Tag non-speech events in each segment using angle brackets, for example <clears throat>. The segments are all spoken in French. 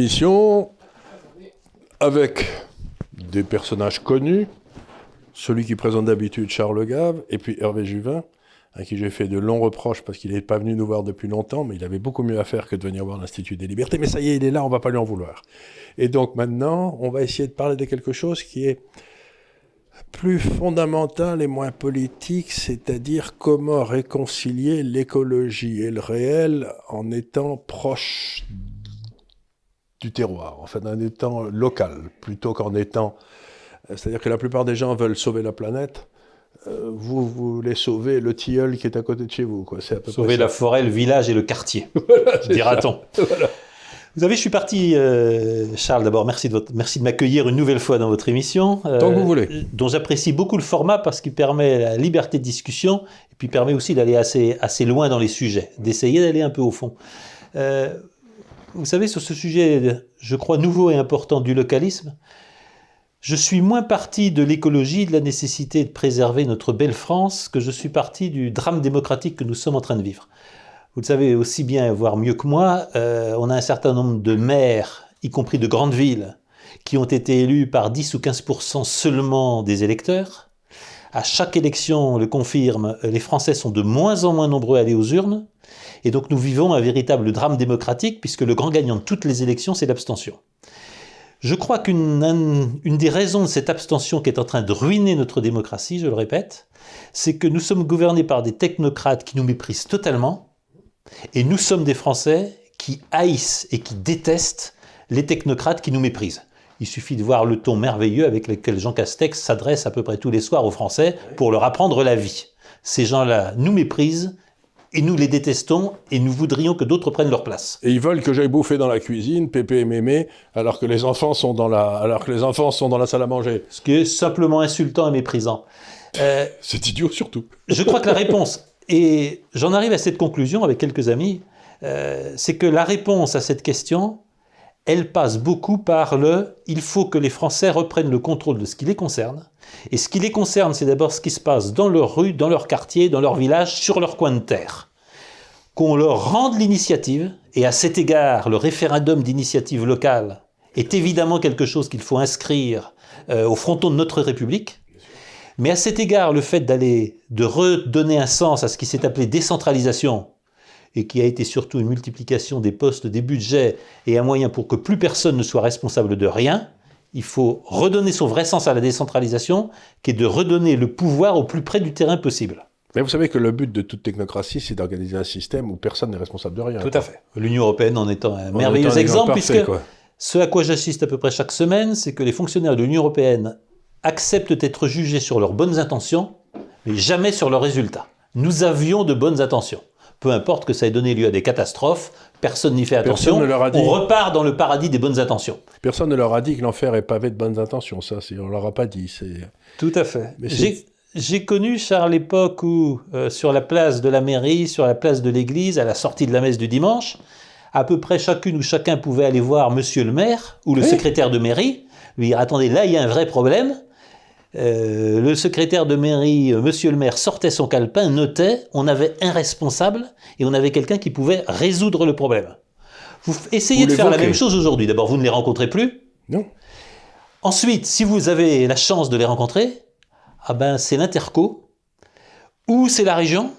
Émission avec des personnages connus. Celui qui présente d'habitude Charles Gave et puis Hervé Juvin, à qui j'ai fait de longs reproches parce qu'il n'est pas venu nous voir depuis longtemps, mais il avait beaucoup mieux à faire que de venir voir l'Institut des libertés. Mais ça y est, il est là, on va pas lui en vouloir. Et donc maintenant, on va essayer de parler de quelque chose qui est plus fondamental et moins politique, c'est-à-dire comment réconcilier l'écologie et le réel en étant proche du terroir, en fait, en étant local, plutôt qu'en étant... C'est-à-dire que la plupart des gens veulent sauver la planète, euh, vous, voulez sauver le tilleul qui est à côté de chez vous. Quoi. À peu sauver la forêt, le village et le quartier, <laughs> voilà, dira-t-on. <laughs> Voilà. Vous savez, je suis parti, euh, Charles, d'abord, merci de, votre, merci de m'accueillir une nouvelle fois dans votre émission. Euh, Tant que vous voulez. Dont j'apprécie beaucoup le format parce qu'il permet la liberté de discussion et puis permet aussi d'aller assez, assez loin dans les sujets, d'essayer d'aller un peu au fond. Euh, vous savez, sur ce sujet, je crois, nouveau et important du localisme, je suis moins parti de l'écologie, de la nécessité de préserver notre belle France, que je suis parti du drame démocratique que nous sommes en train de vivre vous le savez aussi bien, voire mieux que moi, euh, on a un certain nombre de maires, y compris de grandes villes, qui ont été élus par 10 ou 15% seulement des électeurs. À chaque élection, on le confirme, les Français sont de moins en moins nombreux à aller aux urnes. Et donc nous vivons un véritable drame démocratique, puisque le grand gagnant de toutes les élections, c'est l'abstention. Je crois qu'une une des raisons de cette abstention qui est en train de ruiner notre démocratie, je le répète, c'est que nous sommes gouvernés par des technocrates qui nous méprisent totalement, et nous sommes des Français qui haïssent et qui détestent les technocrates qui nous méprisent. Il suffit de voir le ton merveilleux avec lequel Jean Castex s'adresse à peu près tous les soirs aux Français pour leur apprendre la vie. Ces gens-là nous méprisent et nous les détestons et nous voudrions que d'autres prennent leur place. Et ils veulent que j'aille bouffer dans la cuisine, Pépé et Mémé, alors que les enfants sont dans la, alors que les enfants sont dans la salle à manger. Ce qui est simplement insultant et méprisant. Euh, C'est idiot surtout. je crois que la réponse <laughs> et j'en arrive à cette conclusion avec quelques amis, euh, c'est que la réponse à cette question, elle passe beaucoup par le il faut que les Français reprennent le contrôle de ce qui les concerne. Et ce qui les concerne, c'est d'abord ce qui se passe dans leur rue, dans leur quartier, dans leur village, sur leur coin de terre. Qu'on leur rende l'initiative, et à cet égard, le référendum d'initiative locale est évidemment quelque chose qu'il faut inscrire euh, au fronton de notre République, mais à cet égard, le fait d'aller, de redonner un sens à ce qui s'est appelé décentralisation, et qui a été surtout une multiplication des postes, des budgets, et un moyen pour que plus personne ne soit responsable de rien, il faut redonner son vrai sens à la décentralisation, qui est de redonner le pouvoir au plus près du terrain possible. Mais vous savez que le but de toute technocratie, c'est d'organiser un système où personne n'est responsable de rien. Tout à fait. L'Union européenne en étant un merveilleux exemple, puisque ce à quoi j'assiste à peu près chaque semaine, c'est que les fonctionnaires de l'Union européenne acceptent d'être jugés sur leurs bonnes intentions, mais jamais sur leurs résultats. Nous avions de bonnes intentions. Peu importe que ça ait donné lieu à des catastrophes, personne n'y fait attention. On repart dans le paradis des bonnes intentions. Personne ne leur a dit que l'enfer est pavé de bonnes intentions. Ça, on leur a pas dit. Tout à fait. J'ai connu, Charles, l'époque où, euh, sur la place de la mairie, sur la place de l'église, à la sortie de la messe du dimanche, à peu près chacune ou chacun pouvait aller voir monsieur le maire ou le secrétaire de mairie, lui dire attendez, là il y a un vrai problème, euh, le secrétaire de mairie, euh, monsieur le maire, sortait son calepin, notait, on avait un responsable et on avait quelqu'un qui pouvait résoudre le problème. Vous essayez de faire la même chose aujourd'hui. D'abord, vous ne les rencontrez plus. Non. Ensuite, si vous avez la chance de les rencontrer, ah ben c'est l'interco, ou c'est la région,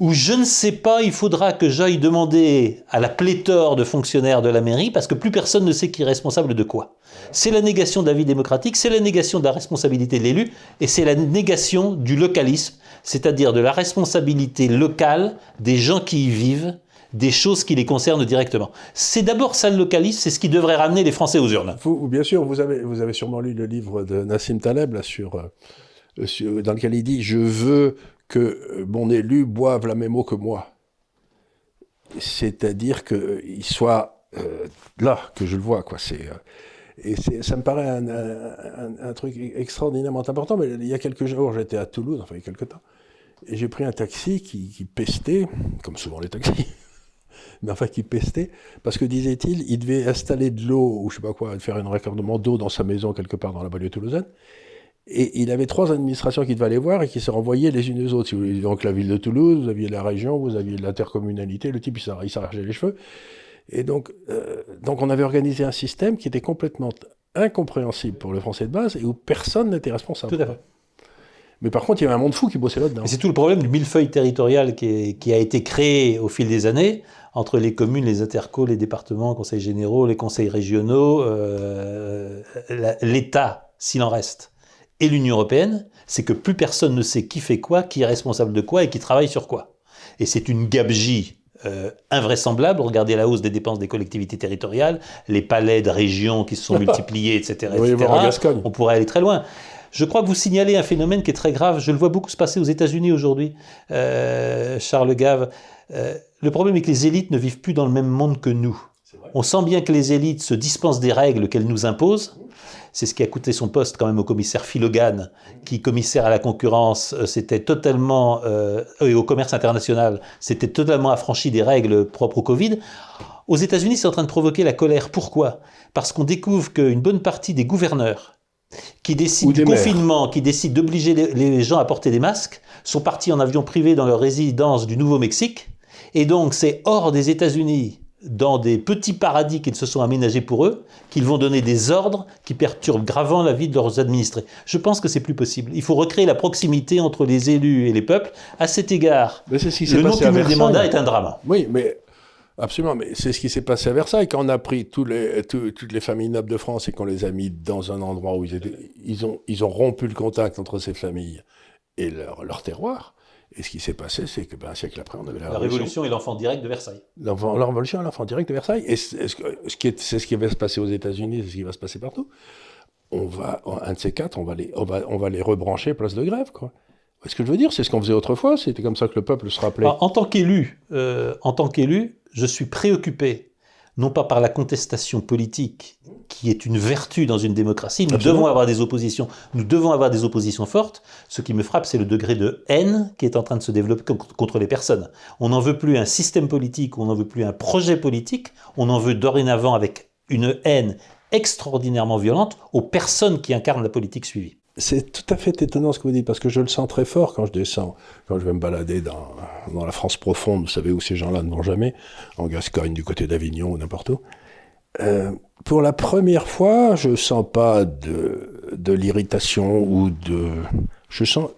ou je ne sais pas, il faudra que j'aille demander à la pléthore de fonctionnaires de la mairie, parce que plus personne ne sait qui est responsable de quoi. C'est la négation de la démocratique, c'est la négation de la responsabilité de l'élu, et c'est la négation du localisme, c'est-à-dire de la responsabilité locale des gens qui y vivent, des choses qui les concernent directement. C'est d'abord ça le localisme, c'est ce qui devrait ramener les Français aux urnes. Vous, bien sûr, vous avez, vous avez sûrement lu le livre de Nassim Taleb là, sur, euh, dans lequel il dit « Je veux que euh, mon élu boive la même eau que moi. C'est-à-dire qu'il soit euh, là, que je le vois. Quoi. Euh, et ça me paraît un, truc extraordinairement important. Mais il y a quelques jours, j'étais à Toulouse, enfin il y a quelques temps, et j'ai pris un taxi qui, pestait, comme souvent les taxis, <laughs> mais enfin qui pestait, parce que disait-il, il devait installer de l'eau, ou je sais pas quoi, faire un raccordement d'eau dans sa maison quelque part dans la banlieue toulousaine. Et il avait trois administrations qui devaient aller voir et qui se renvoyaient les unes aux autres. Donc la ville de Toulouse, vous aviez la région, vous aviez l'intercommunalité, le type il s'arrachait les cheveux. Et donc, euh, donc on avait organisé un système qui était complètement incompréhensible pour le français de base et où personne n'était responsable. Tout à fait. Mais par contre, il y avait un monde fou qui bossait là-dedans. Et c'est tout le problème du millefeuille territorial qui, est- qui a été créé au fil des années entre les communes, les intercos, les départements, conseils généraux, les conseils régionaux, euh, l'État, s'il en reste, et l'Union européenne, c'est que plus personne ne sait qui fait quoi, qui est responsable de quoi et qui travaille sur quoi. Et c'est une gabegie euh, invraisemblable. Regardez la hausse des dépenses des collectivités territoriales, les palais de régions qui se sont <laughs> multipliés, etc. Etc. On pourrait aller très loin. Je crois que vous signalez un phénomène qui est très grave. Je le vois beaucoup se passer aux États-Unis aujourd'hui, euh, Charles Gave. Euh, le problème est que les élites ne vivent plus dans le même monde que nous. On sent bien que les élites se dispensent des règles qu'elles nous imposent. C'est ce qui a coûté son poste quand même au commissaire Philogan, qui, commissaire à la concurrence, euh, c'était totalement, euh, et au commerce international, c'était totalement affranchi des règles propres au Covid. Aux États-Unis, c'est en train de provoquer la colère. Pourquoi? Parce qu'on découvre qu'une bonne partie des gouverneurs qui décident du maires. confinement, qui décident d'obliger les, les gens à porter des masques, sont partis en avion privé dans leur résidence du Nouveau-Mexique. Et donc, c'est hors des États-Unis, dans des petits paradis qu'ils se sont aménagés pour eux, qu'ils vont donner des ordres qui perturbent gravement la vie de leurs administrés. Je pense que c'est plus possible. Il faut recréer la proximité entre les élus et les peuples. À cet égard, Mais ce le non-cumul des mandats est un drame. Oui, mais absolument. Mais c'est ce qui s'est passé à Versailles quand on a pris tous les, tous- toutes les familles nobles de France et qu'on les a mis dans un endroit où ils étaient, ils ont, ils ont rompu le contact entre ces familles et leur, leur terroir. Et ce qui s'est passé, c'est que ben, un siècle après, on avait la, La révolution est l'enfant direct de Versailles. La révolution à l'enfant direct de Versailles. Et c'est ce, ce qui est- c'est ce qui va se passer aux États-Unis, c'est ce qui va se passer partout. On va, un de ces quatre, on va les, on va, on va les rebrancher place de grève, quoi. Ce que je veux dire, c'est ce qu'on faisait autrefois. C'était comme ça que le peuple se rappelait. En, en tant qu'élu, euh, en tant qu'élu, je suis préoccupé non pas par la contestation politique, qui est une vertu dans une démocratie. Nous Absolument. devons avoir des oppositions. Nous devons avoir des oppositions fortes. Ce qui me frappe, c'est le degré de haine qui est en train de se développer co- contre les personnes. On n'en veut plus un système politique, on n'en veut plus un projet politique. On en veut dorénavant avec une haine extraordinairement violente aux personnes qui incarnent la politique suivie. C'est tout à fait étonnant ce que vous dites, parce que je le sens très fort quand je descends, quand je vais me balader dans, la France profonde, vous savez où ces gens-là ne vont jamais, en Gascogne, du côté d'Avignon ou n'importe où. Euh, pour la première fois, je sens pas de, l'irritation ou de... Je sens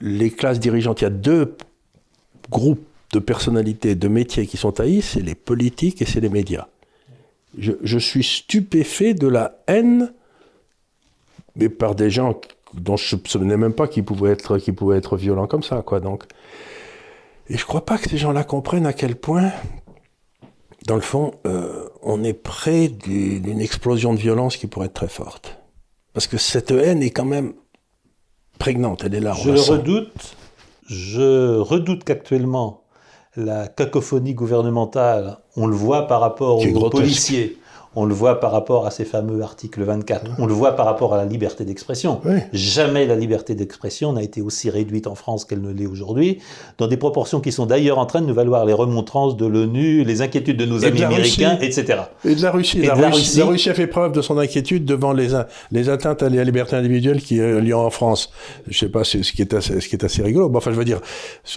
les classes dirigeantes. Il y a deux groupes de personnalités, de métiers qui sont haïs, c'est les politiques et c'est les médias. Je suis stupéfait de la haine mais par des gens dont je ne soupçonnais même pas qu'ils pouvaient être, qu'ils pouvaient être violents comme ça, quoi. Donc, et je crois pas que ces gens-là comprennent à quel point, dans le fond, euh, on est près du- d'une explosion de violence qui pourrait être très forte. Parce que cette haine est quand même prégnante, elle est là. on Je le redoute. Je redoute qu'actuellement, la cacophonie gouvernementale, on le voit par rapport aux grotesque. policiers, on le voit par rapport à ces fameux articles 24, on le voit par rapport à la liberté d'expression. Oui. Jamais la liberté d'expression n'a été aussi réduite en France qu'elle ne l'est aujourd'hui, dans des proportions qui sont d'ailleurs en train de nous valoir les remontrances de l'ONU, les inquiétudes de nos Et amis américains, Russie. etc. Et de la Russie. Et la, de la Russie, Russie. la Russie a fait preuve de son inquiétude devant les, les atteintes à la liberté individuelle qui ont lieu en France. Je sais pas, c'est ce qui est assez, ce qui est assez rigolo. Bon, enfin, je veux dire,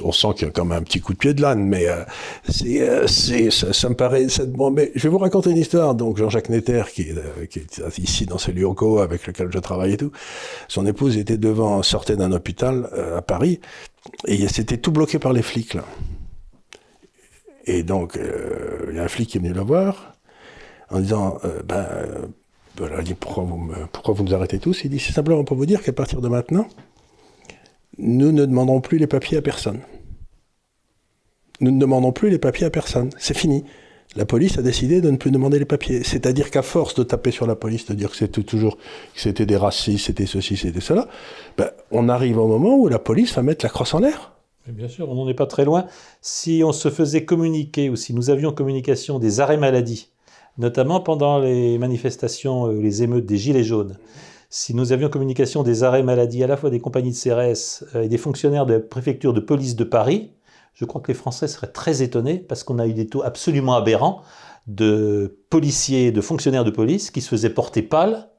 on sent qu'il y a quand même un petit coup de pied de l'âne, mais euh, c'est, euh, ça, ça me paraît. ça- bon, mais je vais vous raconter une histoire. Donc, Jean-Jacques Netter, qui est, euh, ici dans ces locaux avec lequel je travaille et tout, son épouse était devant, sortait d'un hôpital euh, à Paris, et c'était tout bloqué par les flics là. Et donc, euh, il y a un flic qui est venu la voir en disant euh, ben, euh, voilà, il dit pourquoi vous, pourquoi vous nous arrêtez tous? Il dit c'est simplement pour vous dire qu'à partir de maintenant, nous ne demanderons plus les papiers à personne. Nous ne demandons plus les papiers à personne. C'est fini. La police a décidé de ne plus demander les papiers. C'est-à-dire qu'à force de taper sur la police, de dire que c'était toujours que c'était des racistes, c'était ceci, c'était cela, ben, on arrive au moment où la police va mettre la crosse en l'air. Bien sûr, on n'en est pas très loin. Si on se faisait communiquer ou si nous avions communication des arrêts maladie, notamment pendant les manifestations, euh, les émeutes des Gilets jaunes, si nous avions communication des arrêts maladie à la fois des compagnies de CRS euh, et des fonctionnaires de la préfecture de police de Paris, je crois que les Français seraient très étonnés parce qu'on a eu des taux absolument aberrants de policiers, de fonctionnaires de police qui se faisaient porter pâle,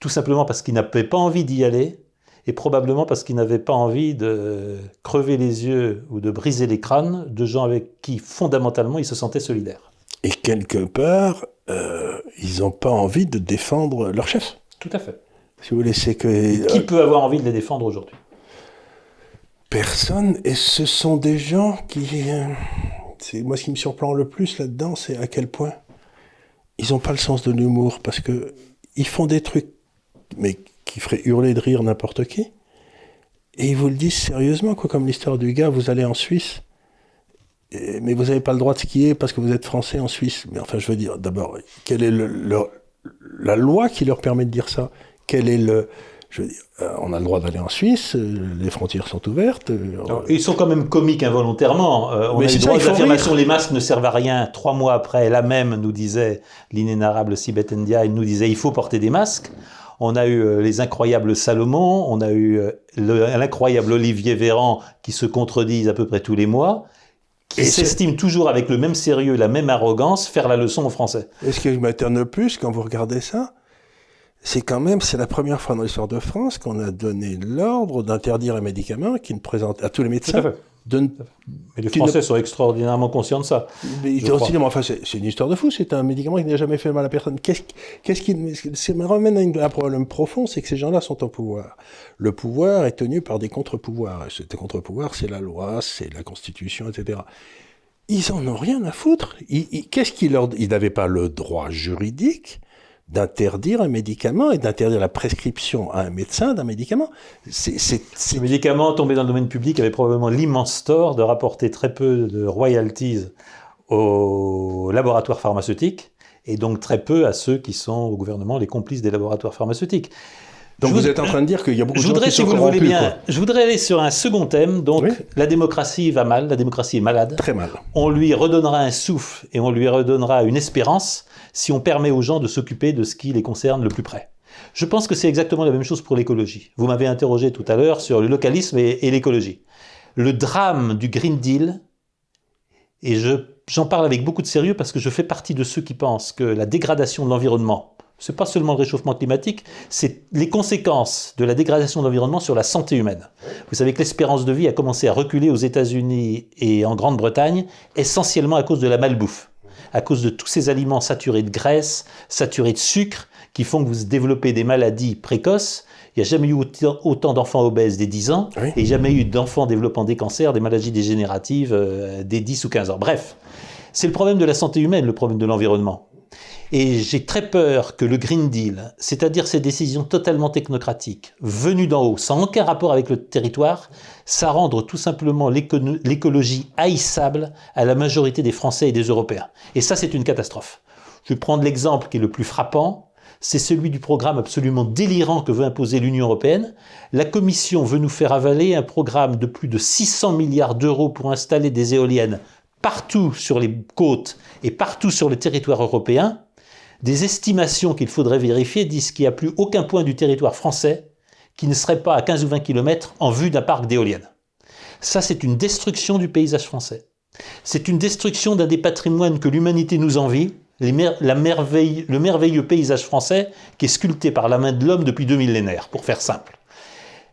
tout simplement parce qu'ils n'avaient pas envie d'y aller et probablement parce qu'ils n'avaient pas envie de crever les yeux ou de briser les crânes de gens avec qui fondamentalement ils se sentaient solidaires. Et quelque part, euh, ils n'ont pas envie de défendre leur chef. Tout à fait. Si vous voulez, c'est que. Qui peut avoir envie de les défendre aujourd'hui? Personne. Et ce sont des gens qui. euh, c'est moi ce qui me surprend le plus là-dedans, c'est à quel point ils n'ont pas le sens de l'humour parce que ils font des trucs, mais qui feraient hurler de rire n'importe qui. Et ils vous le disent sérieusement, quoi, comme l'histoire du gars, vous allez en Suisse, mais vous n'avez pas le droit de skier parce que vous êtes français en Suisse. Mais enfin, je veux dire, d'abord, quelle est la loi qui leur permet de dire ça? Quel est le... Je veux dire, euh, on a le droit d'aller en Suisse, euh, les frontières sont ouvertes. euh, Alors, Ils sont quand même comiques involontairement. Euh, on Mais a le droit d'affirmation, les masques ne servent à rien. Trois mois après, la même nous disait, l'inénarrable Sibeth Ndiaye nous disait, il faut porter des masques. On a eu les incroyables Salomon, on a eu le- l'incroyable Olivier Véran qui se contredisent à peu près tous les mois, Et s'estiment toujours avec le même sérieux, la même arrogance, faire la leçon aux Français. Et ce qui m'étonne le plus quand vous regardez ça, c'est quand même, c'est la première fois dans l'histoire de France qu'on a donné l'ordre d'interdire un médicament qui ne présente à tous les médecins. de ne- Mais les ne- Français sont extraordinairement conscients de ça. mais aussi, mais enfin, c'est une histoire de fou. C'est un médicament qui n'a jamais fait mal à personne. Qu'est-ce qui me ramène à, un problème profond, c'est que ces gens-là sont au pouvoir. Le pouvoir est tenu par des contre-pouvoirs. Et Ces contre-pouvoirs, c'est la loi, c'est la Constitution, etc. Ils en ont rien à foutre. Ils- ils- Qu'est-ce qu'ils leur Ils n'avaient pas le droit juridique d'interdire un médicament et d'interdire la prescription à un médecin d'un médicament. C'est Ce médicament tombé dans le domaine public avait probablement l'immense tort de rapporter très peu de royalties aux laboratoires pharmaceutiques et donc très peu à ceux qui sont au gouvernement les complices des laboratoires pharmaceutiques. Donc Je vous êtes en train de dire qu'il y a beaucoup de gens voudrais, qui si sont vous le corrompus, bien, quoi. je voudrais aller sur un second thème. Donc, Oui. la démocratie va mal, la démocratie est malade. Très mal. On lui redonnera un souffle et on lui redonnera une espérance si on permet aux gens de s'occuper de ce qui les concerne le plus près. Je pense que c'est exactement la même chose pour l'écologie. Vous m'avez interrogé tout à l'heure sur le localisme et, l'écologie. Le drame du Green Deal, et je- j'en parle avec beaucoup de sérieux parce que je fais partie de ceux qui pensent que la dégradation de l'environnement, c'est pas seulement le réchauffement climatique, c'est les conséquences de la dégradation de l'environnement sur la santé humaine. Vous savez que l'espérance de vie a commencé à reculer aux États-Unis et en Grande-Bretagne, essentiellement à cause de la malbouffe, à cause de tous ces aliments saturés de graisse, saturés de sucre, qui font que vous développez des maladies précoces. Il n'y a jamais eu autant, autant d'enfants obèses dès 10 ans, Oui. et jamais eu d'enfants développant des cancers, des maladies dégénératives euh, dès 10 ou 15 ans. Bref, c'est le problème de la santé humaine, le problème de l'environnement. Et j'ai très peur que le Green Deal, c'est-à-dire ces décisions totalement technocratiques, venues d'en haut, sans aucun rapport avec le territoire, ça rendre tout simplement l'écologie haïssable à la majorité des Français et des Européens. Et ça, c'est une catastrophe. Je vais prendre l'exemple qui est le plus frappant, c'est celui du programme absolument délirant que veut imposer l'Union européenne. La Commission veut nous faire avaler un programme de plus de 600 milliards d'euros pour installer des éoliennes partout sur les côtes et partout sur le territoire européen. Des estimations qu'il faudrait vérifier disent qu'il n'y a plus aucun point du territoire français qui ne serait pas à 15 ou 20 km en vue d'un parc d'éoliennes. Ça, c'est une destruction du paysage français. C'est une destruction d'un des patrimoines que l'humanité nous envie, les le merveilleux paysage français qui est sculpté par la main de l'homme depuis deux millénaires, pour faire simple.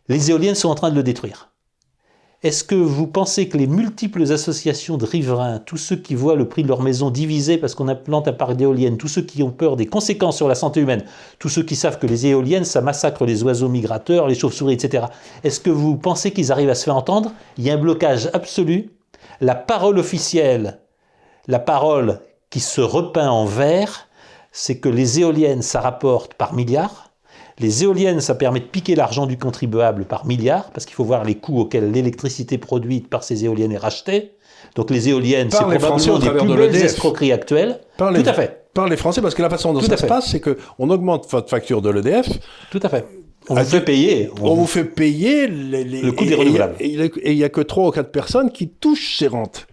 Les éoliennes sont en train de le détruire. Est-ce que vous pensez que les multiples associations de riverains, tous ceux qui voient le prix de leur maison divisé parce qu'on implante un parc d'éoliennes, tous ceux qui ont peur des conséquences sur la santé humaine, tous ceux qui savent que les éoliennes, ça massacre les oiseaux migrateurs, les chauves-souris, etc. Est-ce que vous pensez qu'ils arrivent à se faire entendre? Il y a un blocage absolu. La parole officielle, la parole qui se repeint en vert, c'est que les éoliennes, ça rapporte par milliards. Les éoliennes, ça permet de piquer l'argent du contribuable par milliards, parce qu'il faut voir les coûts auxquels l'électricité produite par ces éoliennes est rachetée. Donc les éoliennes, c'est Par les Français probablement des plus de belles escroqueries actuelles. Par les- Tout à fait, Par les Français, parce que la façon dont Tout ça se passe, c'est qu'on augmente votre facture de l'EDF, tout à fait. On vous fait payer. on vous fait payer les, les- Le coût des renouvelables. Et il n'y a que trois ou quatre personnes qui touchent ces rentes.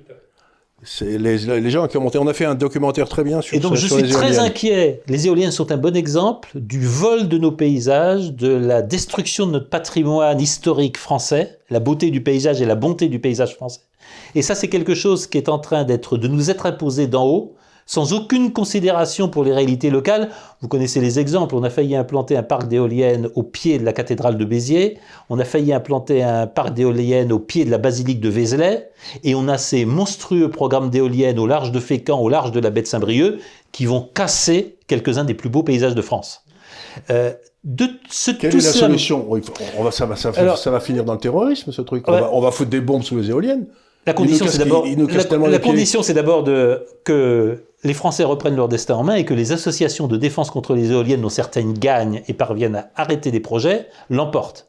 Les, les gens qui ont monté. On a fait un documentaire très bien sur Et donc je suis très éoliennes. inquiet. Les éoliennes sont un bon exemple du vol de nos paysages, de la destruction de notre patrimoine historique français, la beauté du paysage et la bonté du paysage français. Et ça, c'est quelque chose qui est en train d'être, de nous être imposé d'en haut sans aucune considération pour les réalités locales. Vous connaissez les exemples. On a failli implanter un parc d'éoliennes au pied de la cathédrale de Béziers. On a failli implanter un parc d'éoliennes au pied de la basilique de Vézelay. Et on a ces monstrueux programmes d'éoliennes au large de Fécamp, au large de la baie de Saint-Brieuc, qui vont casser quelques-uns des plus beaux paysages de France. Euh, de ce, Quelle est la solution? On va, ça, va, ça, va finir dans le terrorisme, ce truc. On, va, on va foutre des bombes sous les éoliennes. La condition, c'est d'abord, la, condition, c'est d'abord de, que les Français reprennent leur destin en main et que les associations de défense contre les éoliennes, dont certaines gagnent et parviennent à arrêter des projets, l'emportent.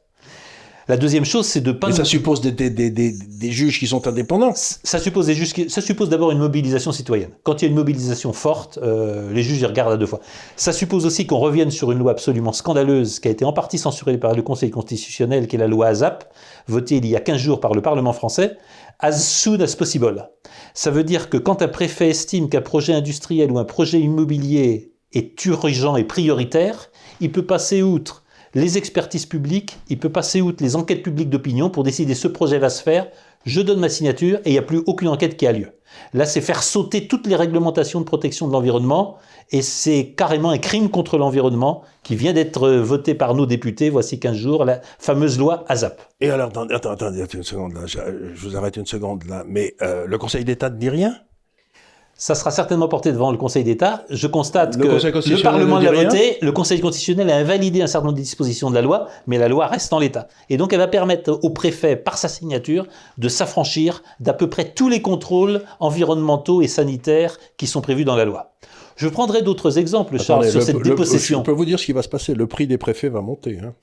La deuxième chose, c'est de pas. Mais ça suppose des, des, des, des, juges qui sont indépendants. Ça suppose des juges. Ça suppose d'abord une mobilisation citoyenne. Quand il y a une mobilisation forte, euh, les juges y regardent à deux fois. Ça suppose aussi qu'on revienne sur une loi absolument scandaleuse qui a été en partie censurée par le Conseil constitutionnel, qui est la loi ASAP, votée il y a 15 jours par le Parlement français, as soon as possible. Ça veut dire que quand un préfet estime qu'un projet industriel ou un projet immobilier est urgent et prioritaire, il peut passer outre les expertises publiques, il peut passer outre les enquêtes publiques d'opinion pour décider ce projet va se faire, je donne ma signature et il n'y a plus aucune enquête qui a lieu. Là, c'est faire sauter toutes les réglementations de protection de l'environnement et c'est carrément un crime contre l'environnement qui vient d'être voté par nos députés voici 15 jours, la fameuse loi ASAP. Et alors, attendez, attendez, une seconde là, je, vous arrête une seconde là, mais euh, le Conseil d'État ne dit rien? Ça sera certainement porté devant le Conseil d'État. Je constate que le Parlement l'a voté, le Conseil constitutionnel a invalidé un certain nombre de dispositions de la loi, mais la loi reste en l'état. Et donc elle va permettre au préfet, par sa signature, de s'affranchir d'à peu près tous les contrôles environnementaux et sanitaires qui sont prévus dans la loi. Je prendrai d'autres exemples, Charles, sur cette dépossession. je peux vous dire ce qui va se passer. Le prix des préfets va monter. Hein,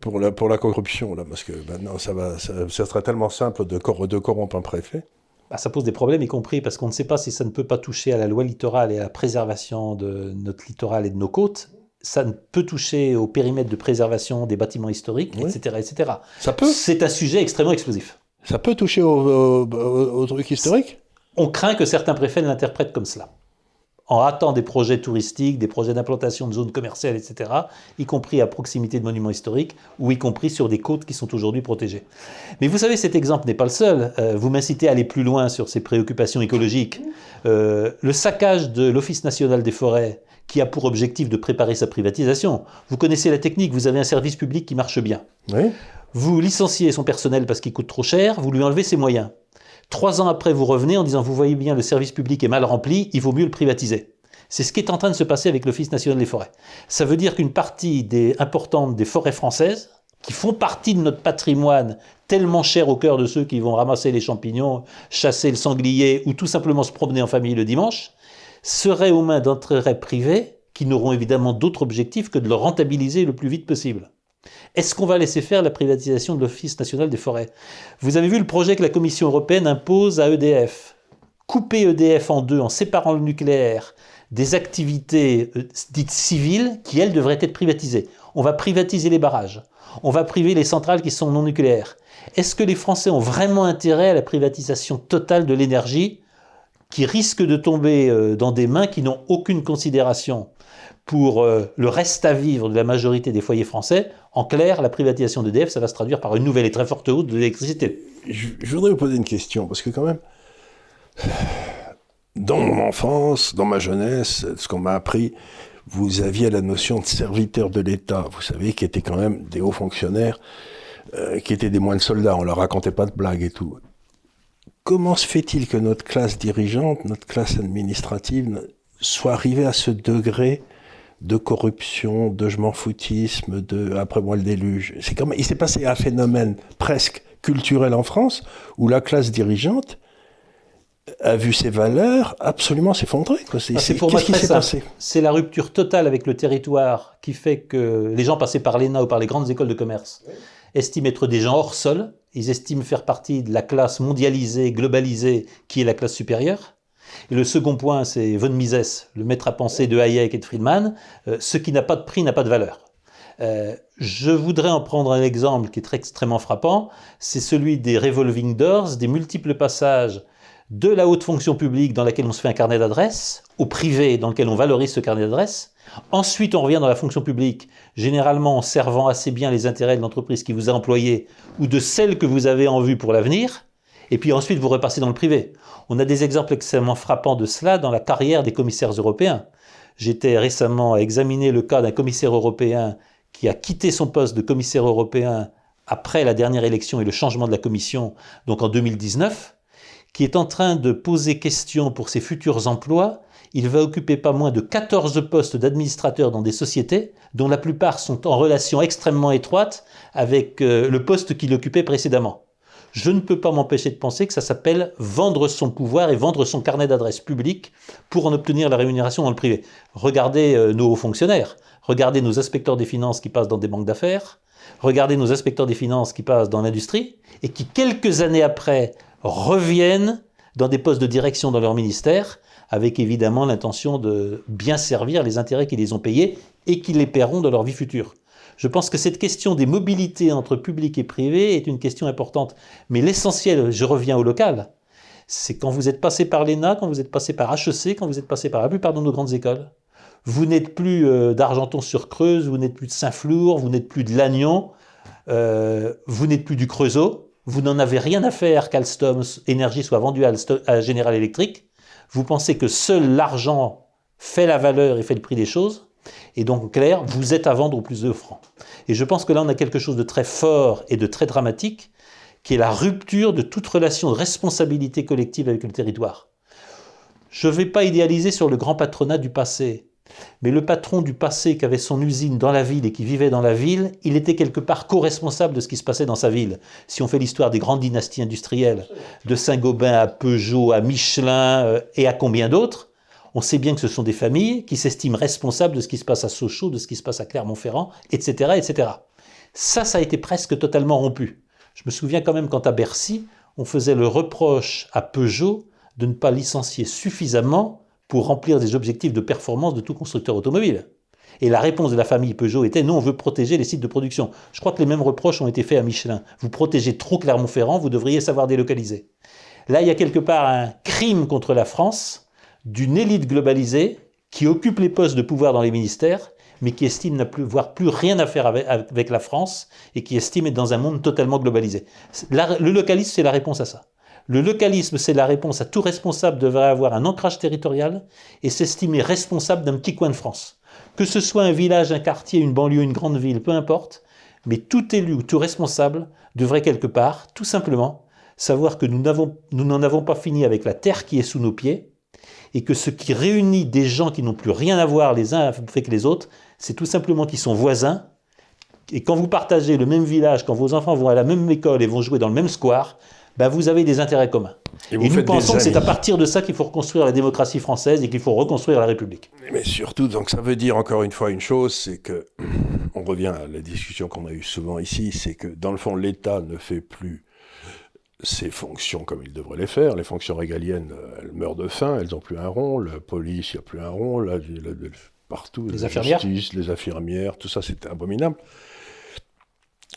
pour, la, pour la corruption, là, parce que maintenant, ça, va, ça, sera tellement simple de, de corrompre un préfet. Bah, ça pose des problèmes, y compris parce qu'on ne sait pas si ça ne peut pas toucher à la loi littorale et à la préservation de notre littoral et de nos côtes. Ça ne peut toucher au périmètre de préservation des bâtiments historiques, etc., etc. Ça peut. C'est un sujet extrêmement explosif. Ça peut toucher aux au, trucs historiques On craint que certains préfets l'interprètent comme cela en ratant des projets touristiques, des projets d'implantation de zones commerciales, etc., y compris à proximité de monuments historiques, ou y compris sur des côtes qui sont aujourd'hui protégées. Mais vous savez, cet exemple n'est pas le seul. Euh, vous m'incitez à aller plus loin sur ces préoccupations écologiques. Euh, le saccage de l'Office national des forêts, qui a pour objectif de préparer sa privatisation. Vous connaissez la technique, vous avez un service public qui marche bien. Vous licenciez son personnel parce qu'il coûte trop cher, vous lui enlevez ses moyens. Trois ans après, vous revenez en disant, vous voyez bien, le service public est mal rempli, il vaut mieux le privatiser. C'est ce qui est en train de se passer avec l'Office national des forêts. Ça veut dire qu'une partie importante des forêts françaises, qui font partie de notre patrimoine tellement cher au cœur de ceux qui vont ramasser les champignons, chasser le sanglier ou tout simplement se promener en famille le dimanche, seraient aux mains d'intérêts privés qui n'auront évidemment d'autre objectif que de le rentabiliser le plus vite possible. Est-ce qu'on va laisser faire la privatisation de l'Office national des forêts? Vous avez vu le projet que la Commission européenne impose à EDF. Couper EDF en deux en séparant le nucléaire des activités euh, dites civiles qui, elles, devraient être privatisées. On va privatiser les barrages. On va priver les centrales qui sont non nucléaires. Est-ce que les Français ont vraiment intérêt à la privatisation totale de l'énergie qui risque de tomber euh, dans des mains qui n'ont aucune considération? Pour euh, le reste à vivre de la majorité des foyers français, en clair, la privatisation d'EDF, ça va se traduire par une nouvelle et très forte hausse de l'électricité. Je, voudrais vous poser une question, parce que quand même, dans mon enfance, dans ma jeunesse, ce qu'on m'a appris, vous aviez la notion de serviteur de l'État, vous savez, qui étaient quand même des hauts fonctionnaires, euh, qui étaient des moines soldats, on leur racontait pas de blagues et tout. Comment se fait-il que notre classe dirigeante, notre classe administrative, soit arrivée à ce degré de corruption, de je m'en foutisme, de après moi le déluge. C'est comme il s'est passé un phénomène presque culturel en France où la classe dirigeante a vu ses valeurs absolument s'effondrer. Ah, c'est Qu'est-ce qui s'est passé? C'est la rupture totale avec le territoire qui fait que les gens passés par l'ENA ou par les grandes écoles de commerce estiment être des gens hors sol, ils estiment faire partie de la classe mondialisée, globalisée, qui est la classe supérieure. Et le second point, c'est von Mises, le maître à penser de Hayek et de Friedman, euh, ce qui n'a pas de prix n'a pas de valeur. Euh, je voudrais en prendre un exemple qui est très, extrêmement frappant, c'est celui des revolving doors, des multiples passages de la haute fonction publique dans laquelle on se fait un carnet d'adresses, au privé dans lequel on valorise ce carnet d'adresses. Ensuite, on revient dans la fonction publique, généralement en servant assez bien les intérêts de l'entreprise qui vous a employé ou de celle que vous avez en vue pour l'avenir. Et puis ensuite, vous repassez dans le privé. On a des exemples extrêmement frappants de cela dans la carrière des commissaires européens. J'étais récemment à examiner le cas d'un commissaire européen qui a quitté son poste de commissaire européen après la dernière élection et le changement de la commission, donc en 2019, qui est en train de poser question pour ses futurs emplois. Il va occuper pas moins de 14 postes d'administrateur dans des sociétés, dont la plupart sont en relation extrêmement étroite avec euh, le poste qu'il occupait précédemment. Je ne peux pas m'empêcher de penser que ça s'appelle vendre son pouvoir et vendre son carnet d'adresses publiques pour en obtenir la rémunération dans le privé. Regardez euh, nos hauts fonctionnaires, regardez nos inspecteurs des finances qui passent dans des banques d'affaires, regardez nos inspecteurs des finances qui passent dans l'industrie et qui, quelques années après, reviennent dans des postes de direction dans leur ministère, avec évidemment l'intention de bien servir les intérêts qui les ont payés et qui les paieront dans leur vie future. Je pense que cette question des mobilités entre public et privé est une question importante. Mais l'essentiel, je reviens au local, c'est quand vous êtes passé par l'ENA, quand vous êtes passé par HEC, quand vous êtes passé par la plupart de nos grandes écoles, vous n'êtes plus euh, d'Argenton-sur-Creuse, vous n'êtes plus de Saint-Flour, vous n'êtes plus de Lannion, euh, vous n'êtes plus du Creusot, vous n'en avez rien à faire qu'Alstom Énergie soit vendu à, à General Electric. Vous pensez que seul l'argent fait la valeur et fait le prix des choses. Et donc, clair, vous êtes à vendre au plus de francs. Et je pense que là, on a quelque chose de très fort et de très dramatique, qui est la rupture de toute relation de responsabilité collective avec le territoire. Je ne vais pas idéaliser sur le grand patronat du passé. Mais le patron du passé qui avait son usine dans la ville et qui vivait dans la ville, il était quelque part co-responsable de ce qui se passait dans sa ville. Si on fait l'histoire des grandes dynasties industrielles, de Saint-Gobain à Peugeot, à Michelin euh, et à combien d'autres, on sait bien que ce sont des familles qui s'estiment responsables de ce qui se passe à Sochaux, de ce qui se passe à Clermont-Ferrand, etc., etc. Ça, ça a été presque totalement rompu. Je me souviens quand même quand à Bercy, on faisait le reproche à Peugeot de ne pas licencier suffisamment pour remplir des objectifs de performance de tout constructeur automobile. Et la réponse de la famille Peugeot était non, on veut protéger les sites de production. Je crois que les mêmes reproches ont été faits à Michelin. Vous protégez trop Clermont-Ferrand, vous devriez savoir délocaliser. Là, il y a quelque part un crime contre la France d'une élite globalisée qui occupe les postes de pouvoir dans les ministères, mais qui estime ne plus, voir plus rien à faire avec, la France et qui estime être dans un monde totalement globalisé. le localisme, c'est la réponse à ça. Le localisme, c'est la réponse à tout responsable devrait avoir un ancrage territorial et s'estimer responsable d'un petit coin de France. Que ce soit un village, un quartier, une banlieue, une grande ville, peu importe, mais tout élu ou tout responsable devrait quelque part, tout simplement, savoir que nous n'en avons pas fini avec la terre qui est sous nos pieds et que ce qui réunit des gens qui n'ont plus rien à voir les uns avec les autres, c'est tout simplement qu'ils sont voisins. Et quand vous partagez le même village, quand vos enfants vont à la même école et vont jouer dans le même square, ben vous avez des intérêts communs. Et, nous pensons que c'est à partir de ça qu'il faut reconstruire la démocratie française et qu'il faut reconstruire la République. Mais surtout, donc ça veut dire encore une fois une chose, c'est que, <clears throat> on revient à la discussion qu'on a eue souvent ici, c'est que dans le fond, l'État ne fait plus ses fonctions comme il devrait les faire. Les fonctions régaliennes, euh, elles meurent de faim, elles n'ont plus un rond. La police, il n'y a plus un rond. La, partout, les infirmières. Justice, les infirmières, tout ça, c'est abominable.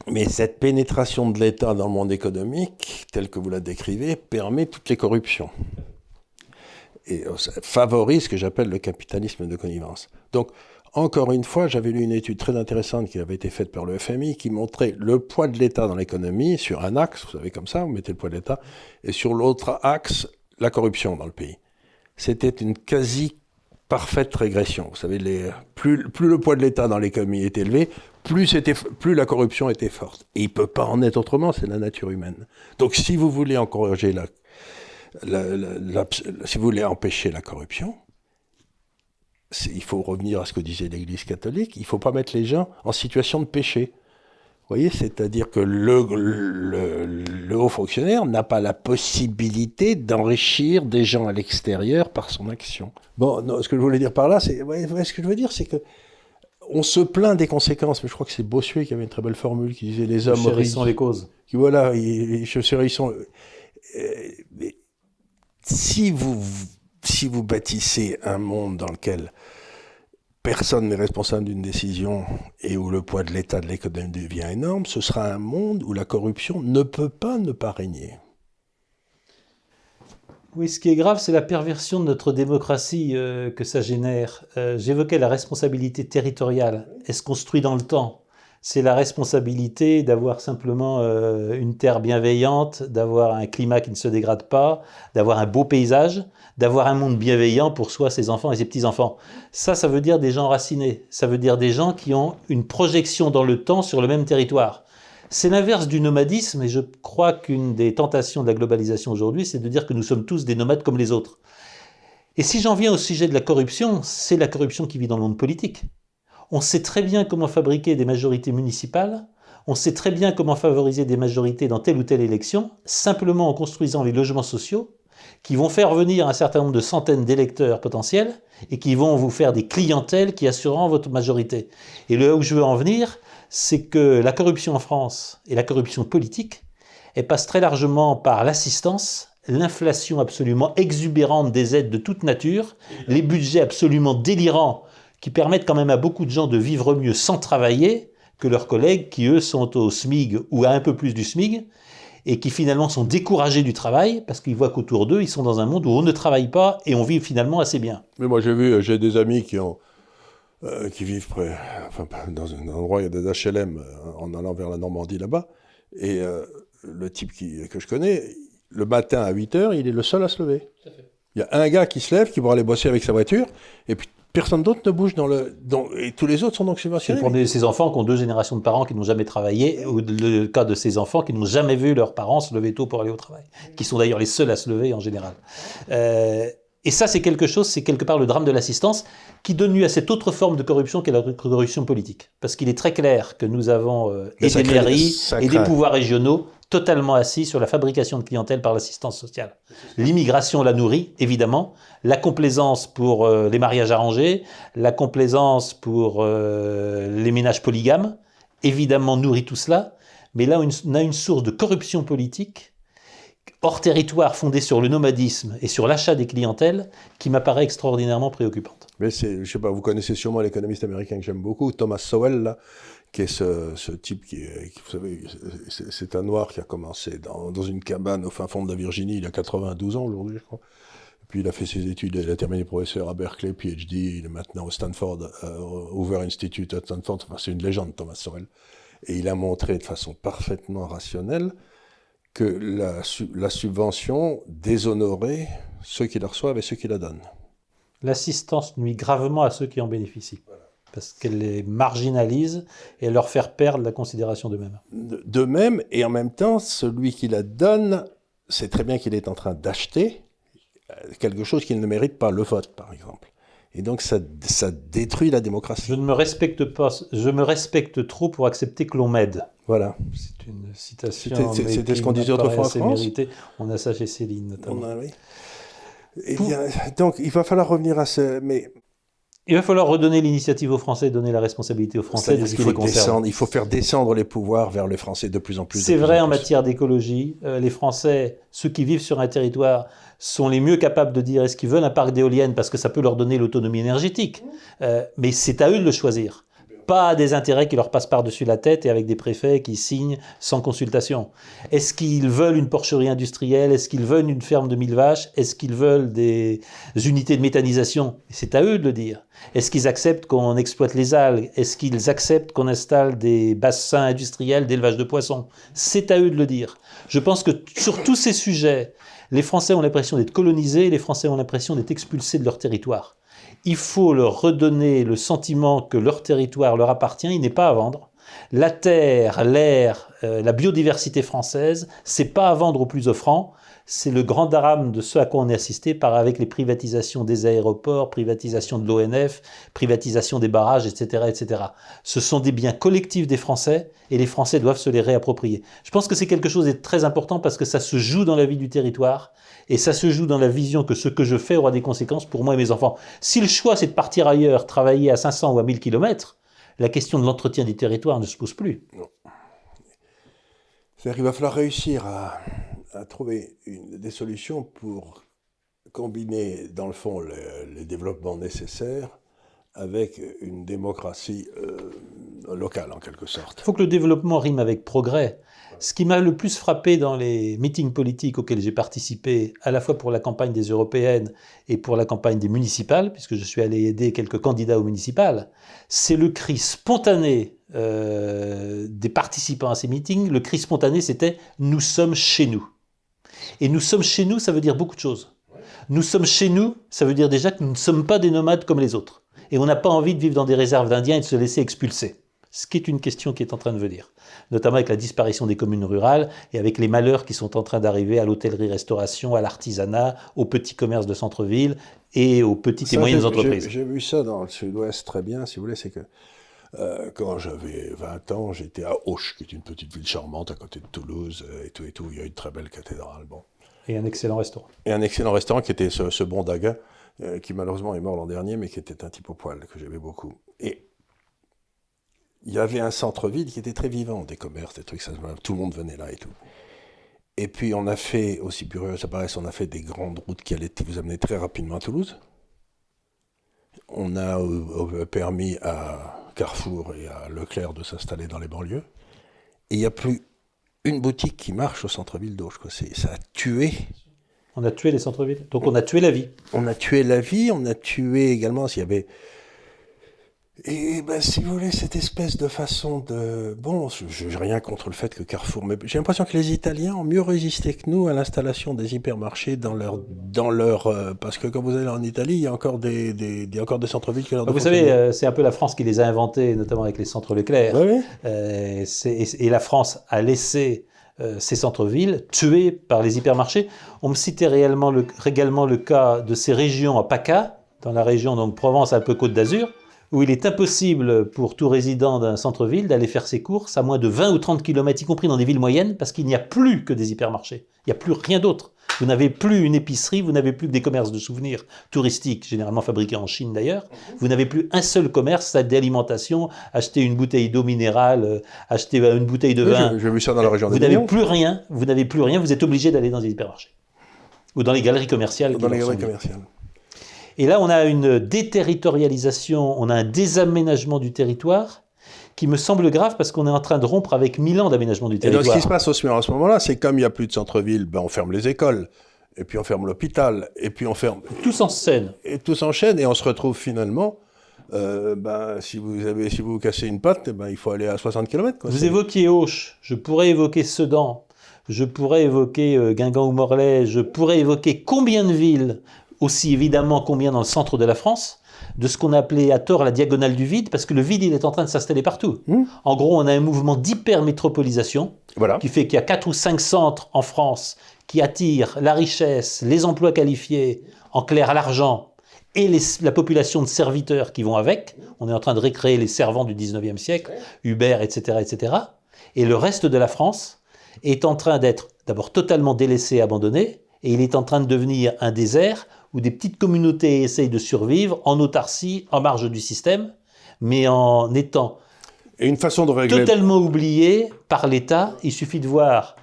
Mais cette pénétration de l'État dans le monde économique, tel que vous la décrivez, permet toutes les corruptions. Et euh, favorise ce que j'appelle le capitalisme de connivence. Donc, encore une fois, j'avais lu une étude très intéressante qui avait été faite par le FMI qui montrait le poids de l'État dans l'économie sur un axe, vous savez comme ça, vous mettez le poids de l'État, et sur l'autre axe, la corruption dans le pays. C'était une quasi parfaite régression. Vous savez, plus, le poids de l'État dans l'économie est élevé, plus, plus la corruption était forte. Et il ne peut pas en être autrement, c'est la nature humaine. Donc si vous voulez encourager la, si vous voulez empêcher la corruption, il faut revenir à ce que disait l'Église catholique, il ne faut pas mettre les gens en situation de péché. Vous voyez, c'est-à-dire que le, le, haut fonctionnaire n'a pas la possibilité d'enrichir des gens à l'extérieur par son action. Bon, non, ce que je voulais dire par là, c'est, ce que je veux dire, c'est que on se plaint des conséquences, mais je crois que c'est Bossuet qui avait une très belle formule qui disait les hommes sont les causes. Qui, voilà, ils, sont. Euh, si vous si vous bâtissez un monde dans lequel personne n'est responsable d'une décision et où le poids de l'État de l'économie devient énorme, ce sera un monde où la corruption ne peut pas ne pas régner. Oui, ce qui est grave, c'est la perversion de notre démocratie euh, que ça génère. Euh, j'évoquais la responsabilité territoriale. Elle se construit dans le temps? c'est la responsabilité d'avoir simplement euh, une terre bienveillante, d'avoir un climat qui ne se dégrade pas, d'avoir un beau paysage, d'avoir un monde bienveillant pour soi, ses enfants et ses petits-enfants. Ça, ça veut dire des gens racinés. Ça veut dire des gens qui ont une projection dans le temps sur le même territoire. C'est l'inverse du nomadisme et je crois qu'une des tentations de la globalisation aujourd'hui, c'est de dire que nous sommes tous des nomades comme les autres. Et si j'en viens au sujet de la corruption, c'est la corruption qui vit dans le monde politique. On sait très bien comment fabriquer des majorités municipales, on sait très bien comment favoriser des majorités dans telle ou telle élection, simplement en construisant les logements sociaux qui vont faire venir un certain nombre de centaines d'électeurs potentiels et qui vont vous faire des clientèles qui assureront votre majorité. Et là où je veux en venir, c'est que la corruption en France et la corruption politique, elle passe très largement par l'assistance, l'inflation absolument exubérante des aides de toute nature, les budgets absolument délirants qui permettent quand même à beaucoup de gens de vivre mieux sans travailler que leurs collègues qui, eux, sont au SMIG ou à un peu plus du SMIG et qui finalement sont découragés du travail parce qu'ils voient qu'autour d'eux, ils sont dans un monde où on ne travaille pas et on vit finalement assez bien. Mais moi, j'ai vu, euh, j'ai des amis qui ont. Euh, qui vivent près, enfin, dans un endroit, il y a des HLM euh, en allant vers la Normandie là-bas. Et le type qui, que je connais, le matin à 8 h, il est le seul à se lever. Il y a un gars qui se lève, qui va aller bosser avec sa voiture, et puis personne d'autre ne bouge dans le. et tous les autres sont donc subventionnés. C'est pour ces enfants qui ont deux générations de parents qui n'ont jamais travaillé, ou le cas de ces enfants qui n'ont jamais vu leurs parents se lever tôt pour aller au travail, qui sont d'ailleurs les seuls à se lever en général. Euh, et ça, c'est quelque chose, c'est quelque part le drame de l'assistance qui donne lieu à cette autre forme de corruption qui est la corruption politique. Parce qu'il est très clair que nous avons euh, et des mairies et des pouvoirs régionaux totalement assis sur la fabrication de clientèle par l'assistance sociale. L'immigration la nourrit, évidemment, la complaisance pour euh, les mariages arrangés, la complaisance pour euh, les ménages polygames, évidemment nourrit tout cela, mais là on a une source de corruption politique hors territoire fondée sur le nomadisme et sur l'achat des clientèles qui m'apparaît extraordinairement préoccupante. Mais je sais pas, vous connaissez sûrement l'économiste américain que j'aime beaucoup, Thomas Sowell, qui est ce, type qui, vous savez, c'est un noir qui a commencé dans, une cabane au fin fond de la Virginie, il a 92 ans aujourd'hui, je crois. Puis il a fait ses études, il a terminé professeur à Berkeley, PhD, il est maintenant au Stanford, euh, Hoover Institute à Stanford, enfin, c'est une légende, Thomas Sowell. Et il a montré de façon parfaitement rationnelle que la, la subvention déshonorait ceux qui la reçoivent et ceux qui la donnent. L'assistance nuit gravement à ceux qui en bénéficient parce qu'elle les marginalise et leur faire perdre la considération d'eux-mêmes. De même, et en même temps, celui qui la donne sait très bien qu'il est en train d'acheter euh, quelque chose qu'il ne mérite pas, le vote par exemple. Et donc ça, ça détruit la démocratie. Je ne me respecte pas, je me respecte trop pour accepter que l'on m'aide. Voilà. C'est une citation. C'était ce qu'on disait autrefois en France. Mérité. On a ça chez Céline notamment. oui. Eh donc il va falloir revenir à ce. Mais il va falloir redonner l'initiative aux Français, donner la responsabilité aux Français de ce qui les concerne. Il faut faire descendre les pouvoirs vers les Français de plus en plus. C'est vrai en, matière d'écologie. Euh, les Français, ceux qui vivent sur un territoire, sont les mieux capables de dire est-ce qu'ils veulent un parc d'éoliennes parce que ça peut leur donner l'autonomie énergétique? Euh, mais c'est à eux de le choisir pas des intérêts qui leur passent par-dessus la tête et avec des préfets qui signent sans consultation. Est-ce qu'ils veulent une porcherie industrielle? Est-ce qu'ils veulent une ferme de mille vaches? Est-ce qu'ils veulent des unités de méthanisation? C'est à eux de le dire. Est-ce qu'ils acceptent qu'on exploite les algues? Est-ce qu'ils acceptent qu'on installe des bassins industriels d'élevage de poissons? C'est à eux de le dire. Je pense que sur tous ces sujets, les Français ont l'impression d'être colonisés, les Français ont l'impression d'être expulsés de leur territoire il faut leur redonner le sentiment que leur territoire leur appartient, il n'est pas à vendre. La terre, l'air, euh, la biodiversité française, c'est pas à vendre au plus offrant. C'est le grand drame de ce à quoi on est assisté par avec les privatisations des aéroports, privatisation de l'ONF, privatisation des barrages, etc., etc. Ce sont des biens collectifs des Français et les Français doivent se les réapproprier. Je pense que c'est quelque chose de très important parce que ça se joue dans la vie du territoire et ça se joue dans la vision que ce que je fais aura des conséquences pour moi et mes enfants. Si le choix c'est de partir ailleurs, travailler à 500 ou à 1000 km, la question de l'entretien du territoire ne se pose plus. C'est-à-dire qu'il va falloir réussir à, trouver des solutions pour combiner, dans le fond, les, développements nécessaires avec une démocratie euh, locale, en quelque sorte. Il faut que le développement rime avec progrès. Ce qui m'a le plus frappé dans les meetings politiques auxquels j'ai participé, à la fois pour la campagne des européennes et pour la campagne des municipales, puisque je suis allé aider quelques candidats aux municipales, c'est le cri spontané euh, des participants à ces meetings, le cri spontané, c'était Nous sommes chez nous. Et nous sommes chez nous, ça veut dire beaucoup de choses. Nous sommes chez nous, ça veut dire déjà que nous ne sommes pas des nomades comme les autres. Et on n'a pas envie de vivre dans des réserves d'Indiens et de se laisser expulser. Ce qui est une question qui est en train de venir. Notamment avec la disparition des communes rurales et avec les malheurs qui sont en train d'arriver à l'hôtellerie-restauration, à l'artisanat, aux petits commerces de centre-ville et aux petites et moyennes entreprises. J'ai vu ça dans le sud-ouest très bien, si vous voulez, c'est que euh, quand j'avais 20 ans, j'étais à Auch, qui est une petite ville charmante à côté de Toulouse, euh, et tout et tout. Il y a une très belle cathédrale. Bon. Et un excellent restaurant. Et un excellent restaurant qui était ce, bon Daga, euh, qui malheureusement est mort l'an dernier, mais qui était un type au poil, que j'aimais beaucoup. Et il y avait un centre-ville qui était très vivant, des commerces, des trucs, ça, tout le monde venait là et tout. Et puis on a fait, aussi curieux ça paraît, on a fait des grandes routes qui allaient vous amener très rapidement à Toulouse. On a permis à Carrefour et à Leclerc de s'installer dans les banlieues. Et il n'y a plus une boutique qui marche au centre-ville d'Auch. Ça a tué. On a tué les centres-villes. Donc on a tué la vie. On a tué la vie, on a tué également, s'il y avait et ben, si vous voulez, cette espèce de façon de... Bon, je n'ai rien contre le fait que Carrefour... Mais j'ai l'impression que les Italiens ont mieux résisté que nous à l'installation des hypermarchés dans leur... Dans leur euh, parce que quand vous allez en Italie, il y a encore des, des, il y a encore des centres-villes qui leur Vous savez, euh, c'est un peu la France qui les a inventés, notamment avec les centres Leclerc. Oui, euh, et, la France a laissé ces centres-villes tués par les hypermarchés. On me citait réellement le, également le cas de ces régions à PACA, dans la région donc Provence-Alpes-Côte d'Azur, où il est impossible pour tout résident d'un centre-ville d'aller faire ses courses à moins de 20 ou 30 km, y compris dans des villes moyennes, parce qu'il n'y a plus que des hypermarchés. Il n'y a plus rien d'autre. Vous n'avez plus une épicerie, vous n'avez plus que des commerces de souvenirs touristiques, généralement fabriqués en Chine d'ailleurs. Vous n'avez plus un seul commerce d'alimentation, acheter une bouteille d'eau minérale, euh, acheter une bouteille de vin. J'ai vu ça dans la région Vous n'avez plus rien, vous n'avez plus rien, vous êtes obligé d'aller dans des hypermarchés. Ou dans les galeries commerciales. Dans les galeries commerciales. Et là, on a une déterritorialisation, on a un désaménagement du territoire qui me semble grave parce qu'on est en train de rompre avec mille ans d'aménagement du territoire. Et donc, ce qui se passe aussi à ce moment-là, c'est comme il n'y a plus de centre-ville, ben, on ferme les écoles, et puis on ferme l'hôpital, et puis on ferme... Tout s'enchaîne. Et tout s'enchaîne, et on se retrouve finalement... Euh, ben, si, vous avez, si vous vous cassez une patte, ben, il faut aller à 60 km. Vous évoquiez Auch, je pourrais évoquer Sedan, je pourrais évoquer euh, Guingamp ou Morlaix, je pourrais évoquer combien de villes aussi évidemment combien dans le centre de la France, de ce qu'on appelait à tort la diagonale du vide, parce que le vide, il est en train de s'installer partout. Mmh. En gros, on a un mouvement d'hypermétropolisation voilà. qui fait qu'il y a quatre ou cinq centres en France qui attirent la richesse, les emplois qualifiés, en clair l'argent, et la population de serviteurs qui vont avec. On est en train de récréer les servants du 19e siècle, Uber, etc., etc. Et le reste de la France est en train d'être d'abord totalement délaissé, abandonné, et il est en train de devenir un désert où des petites communautés essayent de survivre en autarcie, en marge du système, mais en étant Et une façon de régler... totalement oubliées par l'État. Il suffit de voir,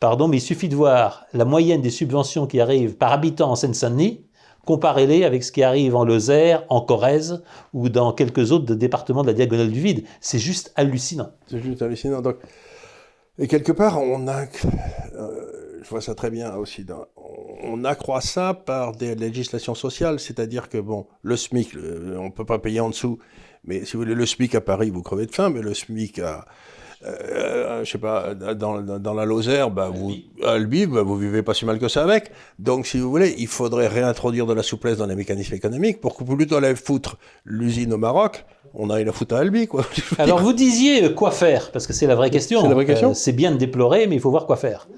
pardon, mais il suffit de voir la moyenne des subventions qui arrivent par habitant en Seine-Saint-Denis, comparez-les avec ce qui arrive en Lozère, en Corrèze ou dans quelques autres départements de la diagonale du vide. C'est juste hallucinant. C'est juste hallucinant. Donc, et quelque part, on a, euh, je vois ça très bien aussi, dans, on accroît ça par des législations sociales, c'est-à-dire que bon, le SMIC, on peut pas payer en dessous, mais si vous voulez, le SMIC à Paris, vous crevez de faim, mais le SMIC à, euh, je sais pas, dans, dans la Lozère, bah, vous, à Albi, bah, vous vivez pas si mal que ça avec. Donc, si vous voulez, il faudrait réintroduire de la souplesse dans les mécanismes économiques pour que plutôt aller foutre l'usine au Maroc, on aille la foutre à Albi, quoi. <laughs> Alors, vous disiez euh, quoi faire, parce que c'est la vraie question. C'est la vraie question. Euh, c'est bien de déplorer, mais il faut voir quoi faire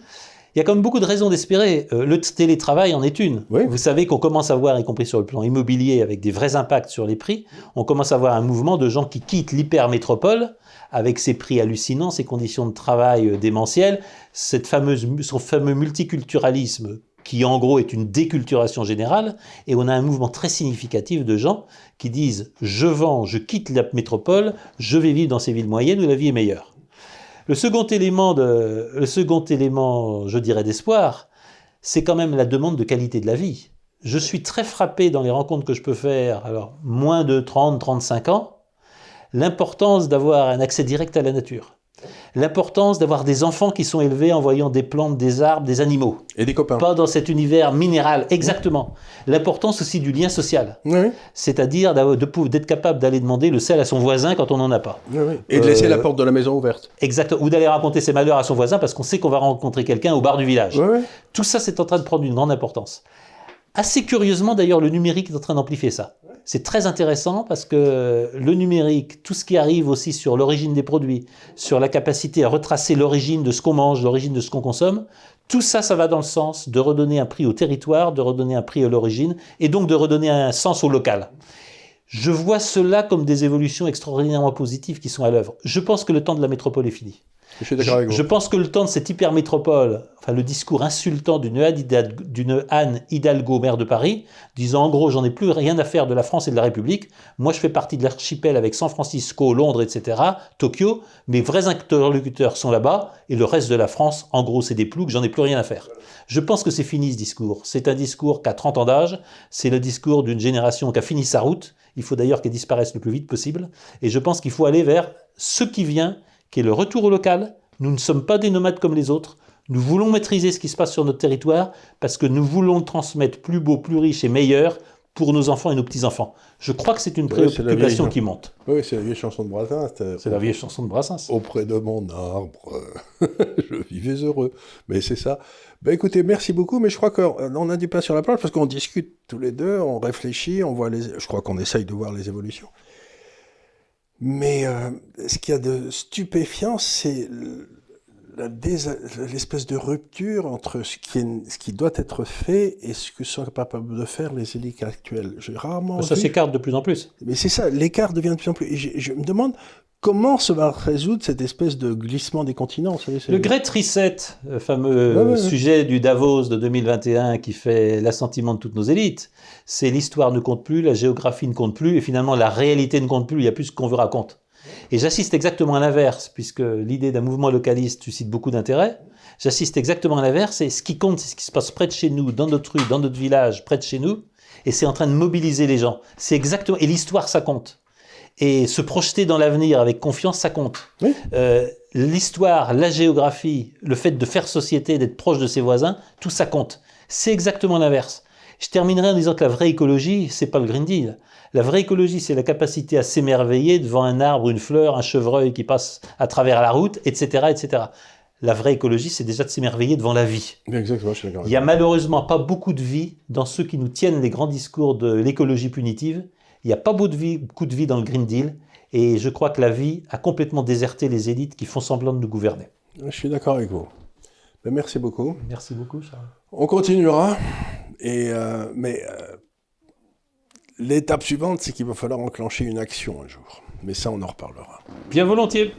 il y a quand même beaucoup de raisons d'espérer. Euh, le télétravail en est une. Vous savez qu'on commence à voir, y compris sur le plan immobilier, avec des vrais impacts sur les prix, on commence à voir un mouvement de gens qui quittent l'hypermétropole avec ses prix hallucinants, ses conditions de travail euh, démentielles, cette fameuse, son fameux multiculturalisme qui en gros est une déculturation générale, et on a un mouvement très significatif de gens qui disent je vends, je quitte la métropole, je vais vivre dans ces villes moyennes où la vie est meilleure. Le second élément, je dirais, d'espoir, c'est quand même la demande de qualité de la vie. Je suis très frappé dans les rencontres que je peux faire, alors moins de 30, 35 ans, l'importance d'avoir un accès direct à la nature. L'importance d'avoir des enfants qui sont élevés en voyant des plantes, des arbres, des animaux. Et des copains. Pas dans cet univers minéral, exactement. L'importance aussi du lien social. Oui. C'est-à-dire d'être capable d'aller demander le sel à son voisin quand on n'en a pas. oui. Et de laisser Euh, la porte de la maison ouverte. Exact. Ou d'aller raconter ses malheurs à son voisin parce qu'on sait qu'on va rencontrer quelqu'un au bar du village. Tout ça, c'est en train de prendre une grande importance. Assez curieusement, d'ailleurs, le numérique est en train d'amplifier ça. C'est très intéressant parce que le numérique, tout ce qui arrive aussi sur l'origine des produits, sur la capacité à retracer l'origine de ce qu'on mange, l'origine de ce qu'on consomme, tout ça, ça va dans le sens de redonner un prix au territoire, de redonner un prix à l'origine et donc de redonner un sens au local. Je vois cela comme des évolutions extraordinairement positives qui sont à l'œuvre. Je pense que le temps de la métropole est fini. Je suis d'accord avec vous. je pense que le temps de cette hypermétropole, enfin le discours insultant d'une Anne Hidalgo, maire de Paris, disant en gros j'en ai plus rien à faire de la France et de la République, moi je fais partie de l'archipel avec San Francisco, Londres, etc., Tokyo, mes vrais interlocuteurs sont là-bas, et le reste de la France, en gros c'est des ploucs, j'en ai plus rien à faire. Je pense que c'est fini ce discours. C'est un discours qui a 30 ans d'âge, c'est le discours d'une génération qui a fini sa route, il faut d'ailleurs qu'elle disparaisse le plus vite possible, et je pense qu'il faut aller vers ce qui vient, qui est le retour au local. Nous ne sommes pas des nomades comme les autres. Nous voulons maîtriser ce qui se passe sur notre territoire parce que nous voulons transmettre plus beau, plus riche et meilleur pour nos enfants et nos petits-enfants. Je crois que c'est une préoccupation qui monte. Oui, c'est la vieille chanson de Brassens. C'est la vieille chanson de Brassens. Auprès de mon arbre, <laughs> je vivais heureux. Mais c'est ça. Ben écoutez, merci beaucoup, mais je crois qu'on a du pain sur la planche parce qu'on discute tous les deux, on réfléchit, on voit les. Je crois qu'on essaye de voir les évolutions. Mais euh, ce qu'il y a de stupéfiant, c'est l'espèce de rupture entre ce qui, est- ce qui doit être fait et ce que sont capables de faire les élites actuelles. J'ai rarement Ça s'écarte de plus en plus. mais c'est ça, l'écart devient de plus en plus. Et je, je me demande comment se va résoudre cette espèce de glissement des continents. savez, Le Great Reset, le fameux Ouais, ouais, ouais. sujet du Davos de 2021 qui fait l'assentiment de toutes nos élites, c'est l'histoire ne compte plus, la géographie ne compte plus, et finalement la réalité ne compte plus, il n'y a plus ce qu'on veut raconte. Et j'assiste exactement à l'inverse, puisque l'idée d'un mouvement localiste suscite beaucoup d'intérêt. J'assiste exactement à l'inverse, et ce qui compte, c'est ce qui se passe près de chez nous, dans notre rue, dans notre village, près de chez nous, et c'est en train de mobiliser les gens. C'est exactement, et l'histoire, ça compte. Et se projeter dans l'avenir avec confiance, ça compte. Oui. Euh, l'histoire, la géographie, le fait de faire société, d'être proche de ses voisins, tout ça compte. C'est exactement l'inverse. Je terminerai en disant que la vraie écologie, c'est pas le Green Deal. La vraie écologie, c'est la capacité à s'émerveiller devant un arbre, une fleur, un chevreuil qui passe à travers la route, etc., etc. La vraie écologie, c'est déjà de s'émerveiller devant la vie. Exactement, je suis d'accord. Il y a malheureusement pas beaucoup de vie dans ceux qui nous tiennent les grands discours de l'écologie punitive. Il n'y a pas beaucoup de, vie, beaucoup de vie dans le Green Deal. Et je crois que la vie a complètement déserté les élites qui font semblant de nous gouverner. Je suis d'accord avec vous. Ben, merci beaucoup. Merci beaucoup, Charles. On continuera. Et, euh, mais euh, l'étape suivante, c'est qu'il va falloir enclencher une action un jour. Mais ça, on en reparlera. Bien volontiers.